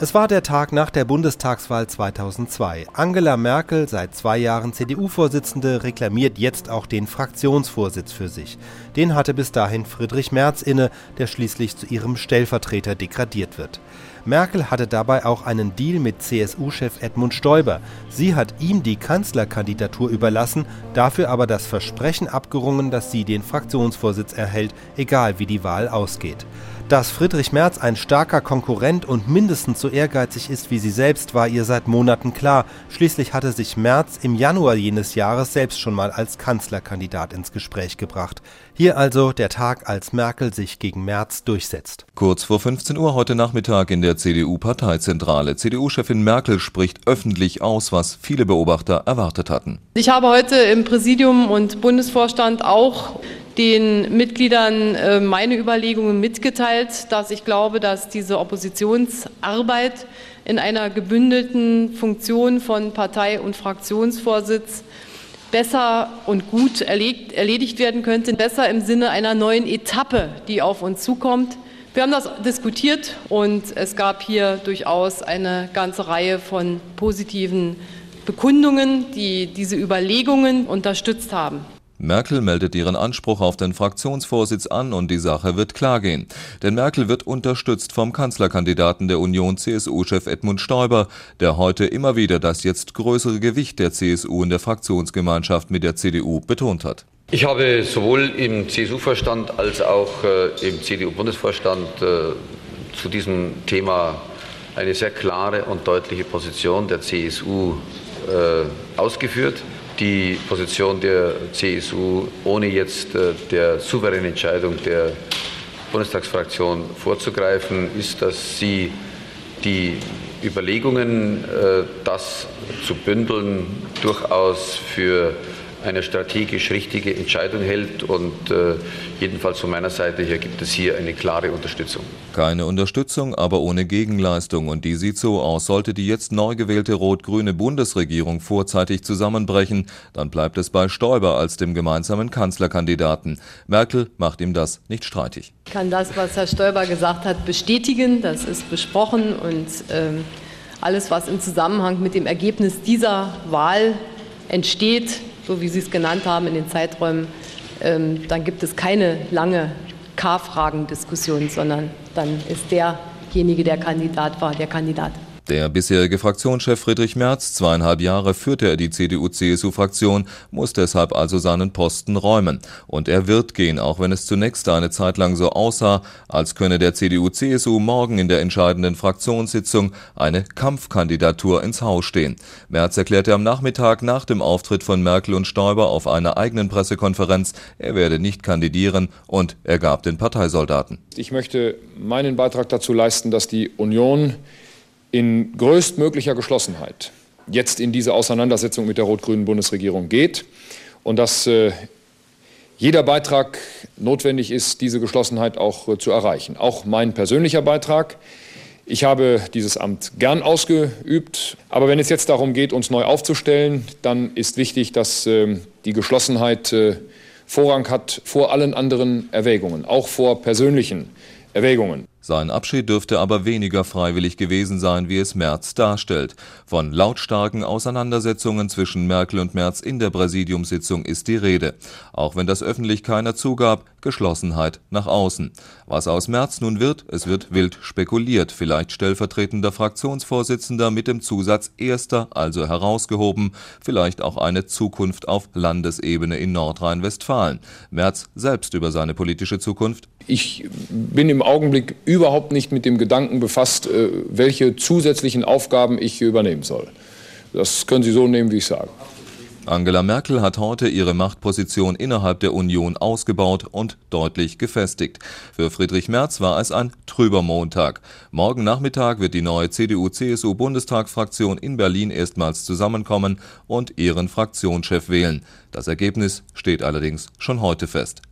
Es war der Tag nach der Bundestagswahl 2002. Angela Merkel, seit zwei Jahren CDU-Vorsitzende, reklamiert jetzt auch den Fraktionsvorsitz für sich. Den hatte bis dahin Friedrich Merz inne, der schließlich zu ihrem Stellvertreter degradiert wird. Merkel hatte dabei auch einen Deal mit CSU-Chef Edmund Stoiber. Sie hat ihm die Kanzlerkandidatur überlassen, dafür aber das Versprechen abgerungen, dass sie den Fraktionsvorsitz erhält, egal wie die Wahl ausgeht. Dass Friedrich Merz ein starker Konkurrent und mindestens so ehrgeizig ist wie sie selbst, war ihr seit Monaten klar. Schließlich hatte sich Merz im Januar jenes Jahres selbst schon mal als Kanzlerkandidat ins Gespräch gebracht. Hier also der Tag, als Merkel sich gegen Merz durchsetzt. Kurz vor 15 Uhr heute Nachmittag in der CDU-Parteizentrale. CDU-Chefin Merkel spricht öffentlich aus, was viele Beobachter erwartet hatten. Ich habe heute im Präsidium und Bundesvorstand auch den Mitgliedern äh, meine Überlegungen mitgeteilt, dass ich glaube, dass diese Oppositionsarbeit in einer gebündelten Funktion von Partei- und Fraktionsvorsitz besser und gut erledigt werden könnte, besser im Sinne einer neuen Etappe, die auf uns zukommt. Wir haben das diskutiert und es gab hier durchaus eine ganze Reihe von positiven Bekundungen, die diese Überlegungen unterstützt haben. Merkel meldet ihren Anspruch auf den Fraktionsvorsitz an und die Sache wird klar gehen. Denn Merkel wird unterstützt vom Kanzlerkandidaten der Union CSU-Chef Edmund Stoiber, der heute immer wieder das jetzt größere Gewicht der CSU in der Fraktionsgemeinschaft mit der CDU betont hat. Ich habe sowohl im CSU-Vorstand als auch äh, im CDU-Bundesvorstand äh, zu diesem Thema eine sehr klare und deutliche Position der CSU äh, ausgeführt die Position der CSU, ohne jetzt äh, der souveränen Entscheidung der Bundestagsfraktion vorzugreifen, ist, dass sie die Überlegungen, äh, das zu bündeln, durchaus für eine strategisch richtige Entscheidung hält. Und äh, jedenfalls von meiner Seite her gibt es hier eine klare Unterstützung. Keine Unterstützung, aber ohne Gegenleistung. Und die sieht so aus. Sollte die jetzt neu gewählte rot-grüne Bundesregierung vorzeitig zusammenbrechen, dann bleibt es bei Stoiber als dem gemeinsamen Kanzlerkandidaten. Merkel macht ihm das nicht streitig. Ich kann das, was Herr Stoiber gesagt hat, bestätigen. Das ist besprochen und ähm, alles, was im Zusammenhang mit dem Ergebnis dieser Wahl entsteht, so wie Sie es genannt haben in den Zeiträumen, ähm, dann gibt es keine lange K-Fragen-Diskussion, sondern dann ist derjenige, der Kandidat war, der Kandidat. Der bisherige Fraktionschef Friedrich Merz, zweieinhalb Jahre führte er die CDU-CSU-Fraktion, muss deshalb also seinen Posten räumen. Und er wird gehen, auch wenn es zunächst eine Zeit lang so aussah, als könne der CDU-CSU morgen in der entscheidenden Fraktionssitzung eine Kampfkandidatur ins Haus stehen. Merz erklärte am Nachmittag nach dem Auftritt von Merkel und Stoiber auf einer eigenen Pressekonferenz, er werde nicht kandidieren und er gab den Parteisoldaten. Ich möchte meinen Beitrag dazu leisten, dass die Union in größtmöglicher Geschlossenheit jetzt in diese Auseinandersetzung mit der rot-grünen Bundesregierung geht und dass äh, jeder Beitrag notwendig ist, diese Geschlossenheit auch äh, zu erreichen. Auch mein persönlicher Beitrag. Ich habe dieses Amt gern ausgeübt, aber wenn es jetzt darum geht, uns neu aufzustellen, dann ist wichtig, dass äh, die Geschlossenheit Vorrang hat vor allen anderen Erwägungen, auch vor persönlichen Erwägungen. Sein Abschied dürfte aber weniger freiwillig gewesen sein, wie es Merz darstellt. Von lautstarken Auseinandersetzungen zwischen Merkel und Merz in der Präsidiumssitzung ist die Rede. Auch wenn das öffentlich keiner zugab, Geschlossenheit nach außen. Was aus Merz nun wird, es wird wild spekuliert. Vielleicht stellvertretender Fraktionsvorsitzender mit dem Zusatz Erster, also herausgehoben. Vielleicht auch eine Zukunft auf Landesebene in Nordrhein-Westfalen. Merz selbst über seine politische Zukunft ich bin im Augenblick überhaupt nicht mit dem Gedanken befasst, äh, welche zusätzlichen Aufgaben ich übernehmen soll. Das können Sie so nehmen, wie ich sage. Angela Merkel hat heute ihre Machtposition innerhalb der Union ausgebaut und deutlich gefestigt. Für Friedrich Merz war es ein trüber Montag. Morgen Nachmittag wird die neue CDU-CSU-Bundestagsfraktion in Berlin erstmals zusammenkommen und ihren Fraktionschef wählen. Das Ergebnis steht allerdings schon heute fest.